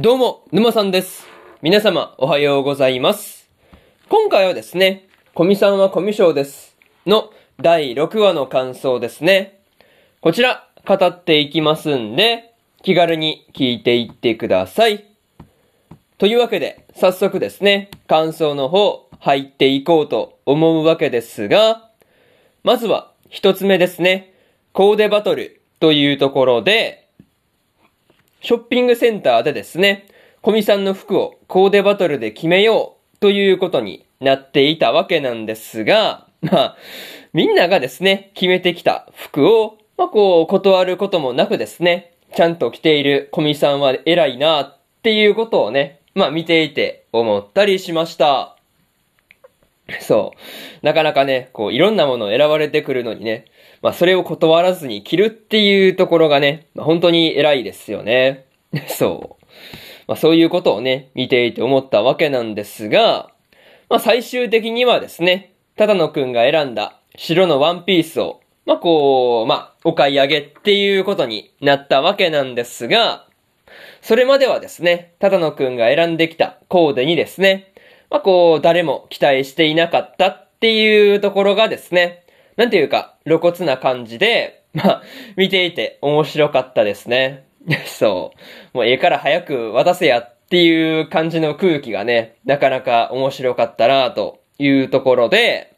どうも、沼さんです。皆様、おはようございます。今回はですね、コミさんはコミュ障です。の第6話の感想ですね。こちら、語っていきますんで、気軽に聞いていってください。というわけで、早速ですね、感想の方、入っていこうと思うわけですが、まずは、一つ目ですね、コーデバトルというところで、ショッピングセンターでですね、コミさんの服をコーデバトルで決めようということになっていたわけなんですが、まあ、みんながですね、決めてきた服を、まあこう、断ることもなくですね、ちゃんと着ているコミさんは偉いなっていうことをね、まあ見ていて思ったりしました。そう。なかなかね、こう、いろんなものを選ばれてくるのにね、まあ、それを断らずに着るっていうところがね、まあ、本当に偉いですよね。そう。まあ、そういうことをね、見ていて思ったわけなんですが、まあ、最終的にはですね、只野くんが選んだ白のワンピースを、まあ、こう、まあ、お買い上げっていうことになったわけなんですが、それまではですね、只野くんが選んできたコーデにですね、まあ、こう、誰も期待していなかったっていうところがですね、なんていうか、露骨な感じで、まあ、見ていて面白かったですね。そう。もうええから早く渡せやっていう感じの空気がね、なかなか面白かったなというところで、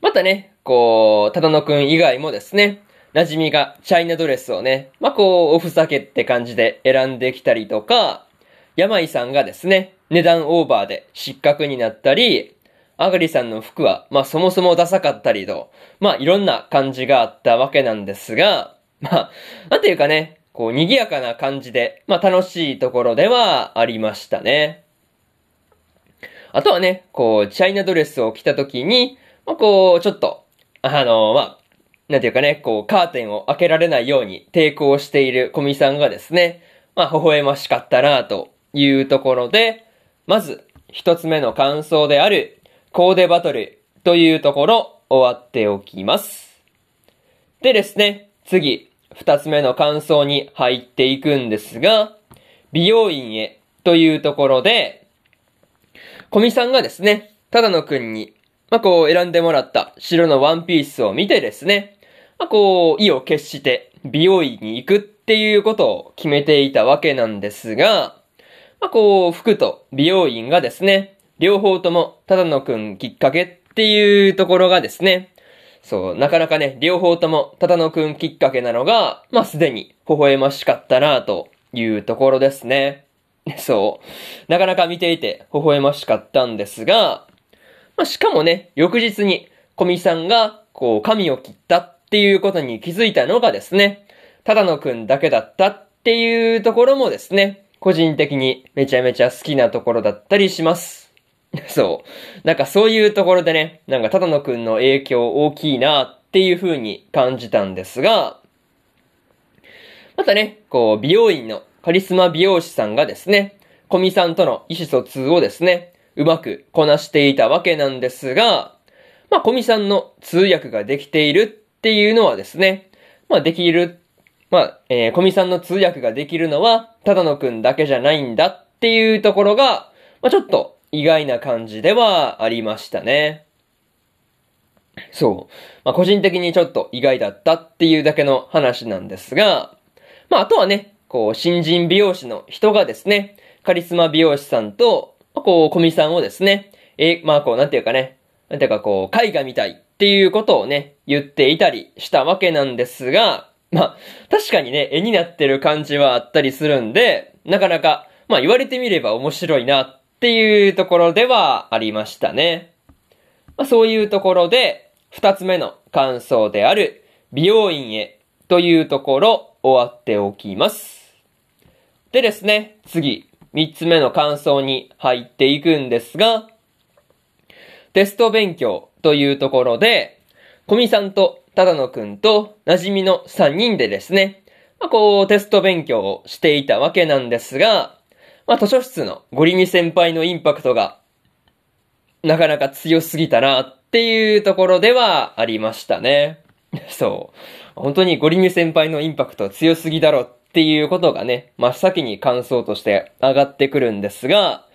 またね、こう、ただのくん以外もですね、馴染みがチャイナドレスをね、まあ、こう、おふざけって感じで選んできたりとか、山井さんがですね、値段オーバーで失格になったり、あがりさんの服は、まあそもそもダサかったりと、まあいろんな感じがあったわけなんですが、まあ、なんていうかね、こう賑やかな感じで、まあ楽しいところではありましたね。あとはね、こう、チャイナドレスを着た時に、まあこう、ちょっと、あの、まあ、なんていうかね、こう、カーテンを開けられないように抵抗しているコミさんがですね、まあ、微笑ましかったなというところで、まず、一つ目の感想である、コーデバトルというところ終わっておきます。でですね、次、二つ目の感想に入っていくんですが、美容院へというところで、コミさんがですね、ただのくんに、まあ、こう選んでもらった白のワンピースを見てですね、まあ、こう意を決して美容院に行くっていうことを決めていたわけなんですが、まあ、こう服と美容院がですね、両方とも、ただのくんきっかけっていうところがですね、そう、なかなかね、両方とも、ただのくんきっかけなのが、まあ、すでに、微笑ましかったなというところですね。そう。なかなか見ていて、微笑ましかったんですが、まあ、しかもね、翌日に、コミさんが、こう、髪を切ったっていうことに気づいたのがですね、ただのくんだけだったっていうところもですね、個人的にめちゃめちゃ好きなところだったりします。そう。なんかそういうところでね、なんかただのくんの影響大きいなっていう風に感じたんですが、またね、こう、美容院のカリスマ美容師さんがですね、コミさんとの意思疎通をですね、うまくこなしていたわけなんですが、まあ、コミさんの通訳ができているっていうのはですね、まあ、できる、まあ、えー、コミさんの通訳ができるのは、ただのくんだけじゃないんだっていうところが、まあ、ちょっと意外な感じではありましたね。そう。まあ、個人的にちょっと意外だったっていうだけの話なんですが、まあ、あとはね、こう、新人美容師の人がですね、カリスマ美容師さんと、ま、こう、コミさんをですね、え、まあ、こう、なんていうかね、なんていうかこう、絵画みたいっていうことをね、言っていたりしたわけなんですが、まあ、確かにね、絵になってる感じはあったりするんで、なかなか、まあ言われてみれば面白いなっていうところではありましたね。まあそういうところで、二つ目の感想である、美容院へというところ終わっておきます。でですね、次、三つ目の感想に入っていくんですが、テスト勉強というところで、コミさんと只野くんと馴染みの3人でですね、まあ、こうテスト勉強をしていたわけなんですが、まあ、図書室のゴリミ先輩のインパクトがなかなか強すぎたなっていうところではありましたね。そう。本当にゴリミ先輩のインパクト強すぎだろっていうことがね、真っ先に感想として上がってくるんですが、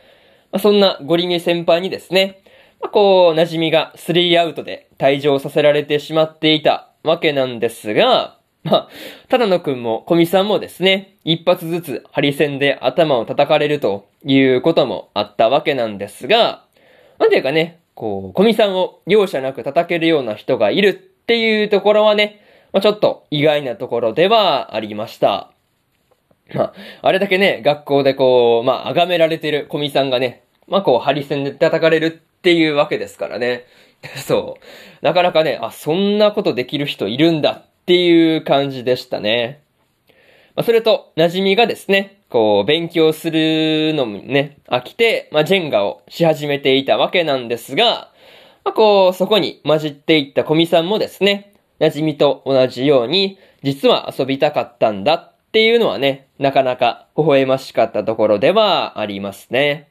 ま、そんなゴリミ先輩にですね、まあ、こう、馴染みが3アウトで退場させられてしまっていたわけなんですが、まあ、ただのくんも小見さんもですね、一発ずつハリセンで頭を叩かれるということもあったわけなんですが、なんていうかね、こう、小見さんを容赦なく叩けるような人がいるっていうところはね、まあ、ちょっと意外なところではありました。まあ、あれだけね、学校でこう、まあ、崇められてる小見さんがね、まあ、こう、ハリセンで叩かれるっていうわけですからね。そう。なかなかね、あ、そんなことできる人いるんだっていう感じでしたね。まあ、それと、馴染みがですね、こう、勉強するのもね、飽きて、まあ、ジェンガをし始めていたわけなんですが、まあ、こう、そこに混じっていった小見さんもですね、馴染みと同じように、実は遊びたかったんだっていうのはね、なかなか微笑ましかったところではありますね。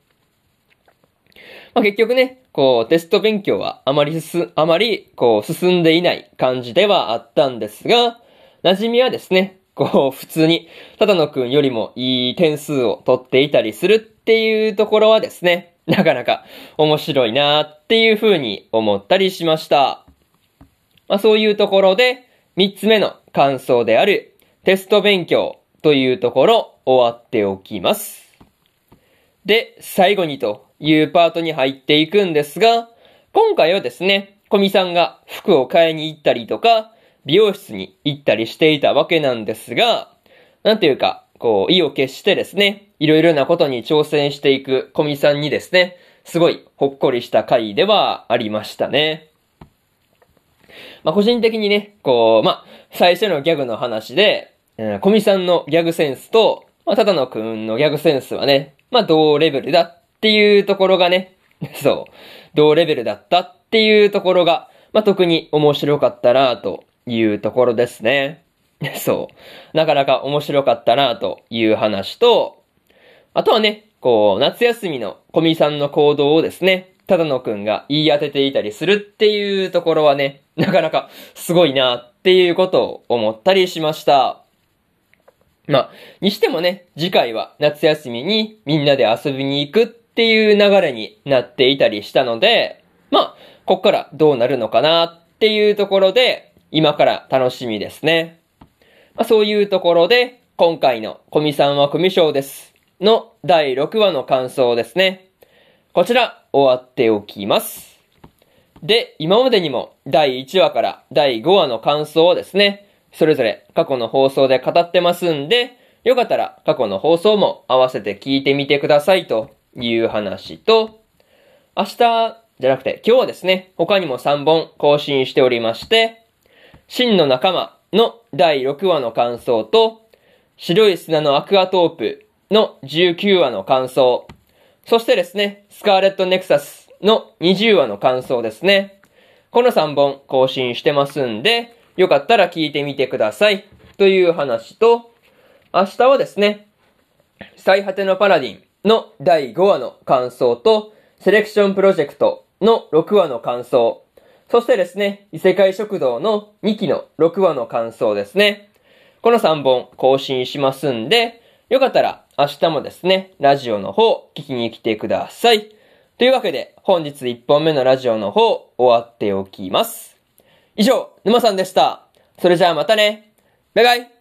まあ、結局ね、こう、テスト勉強はあまりす、あまり、こう、進んでいない感じではあったんですが、馴染みはですね、こう、普通に、ただのくんよりもいい点数を取っていたりするっていうところはですね、なかなか面白いなっていう風に思ったりしました。まあそういうところで、三つ目の感想であるテスト勉強というところ終わっておきます。で、最後にというパートに入っていくんですが、今回はですね、コミさんが服を買いに行ったりとか、美容室に行ったりしていたわけなんですが、なんていうか、こう、意を決してですね、いろいろなことに挑戦していくコミさんにですね、すごいほっこりした回ではありましたね。まあ、個人的にね、こう、まあ、最初のギャグの話で、コミさんのギャグセンスと、まあ、ただのくんのギャグセンスはね、まあ、同レベルだっっていうところがね、そう、同レベルだったっていうところが、まあ、特に面白かったなというところですね。そう。なかなか面白かったなという話と、あとはね、こう、夏休みのコミさんの行動をですね、ただのくんが言い当てていたりするっていうところはね、なかなかすごいなっていうことを思ったりしました。まあ、にしてもね、次回は夏休みにみんなで遊びに行くっていう流れになっていたりしたので、まあ、こっからどうなるのかなっていうところで、今から楽しみですね。まあ、そういうところで、今回のコミさんは組賞です。の第6話の感想ですね。こちら、終わっておきます。で、今までにも第1話から第5話の感想をですね、それぞれ過去の放送で語ってますんで、よかったら過去の放送も合わせて聞いてみてくださいという話と、明日じゃなくて今日はですね、他にも3本更新しておりまして、真の仲間の第6話の感想と、白い砂のアクアトープの19話の感想、そしてですね、スカーレットネクサスの20話の感想ですね。この3本更新してますんで、よかったら聞いてみてください。という話と、明日はですね、最果てのパラディンの第5話の感想と、セレクションプロジェクトの6話の感想、そしてですね、異世界食堂の2期の6話の感想ですね。この3本更新しますんで、よかったら明日もですね、ラジオの方聞きに来てください。というわけで、本日1本目のラジオの方終わっておきます。以上、沼さんでした。それじゃあまたね。バイバイ。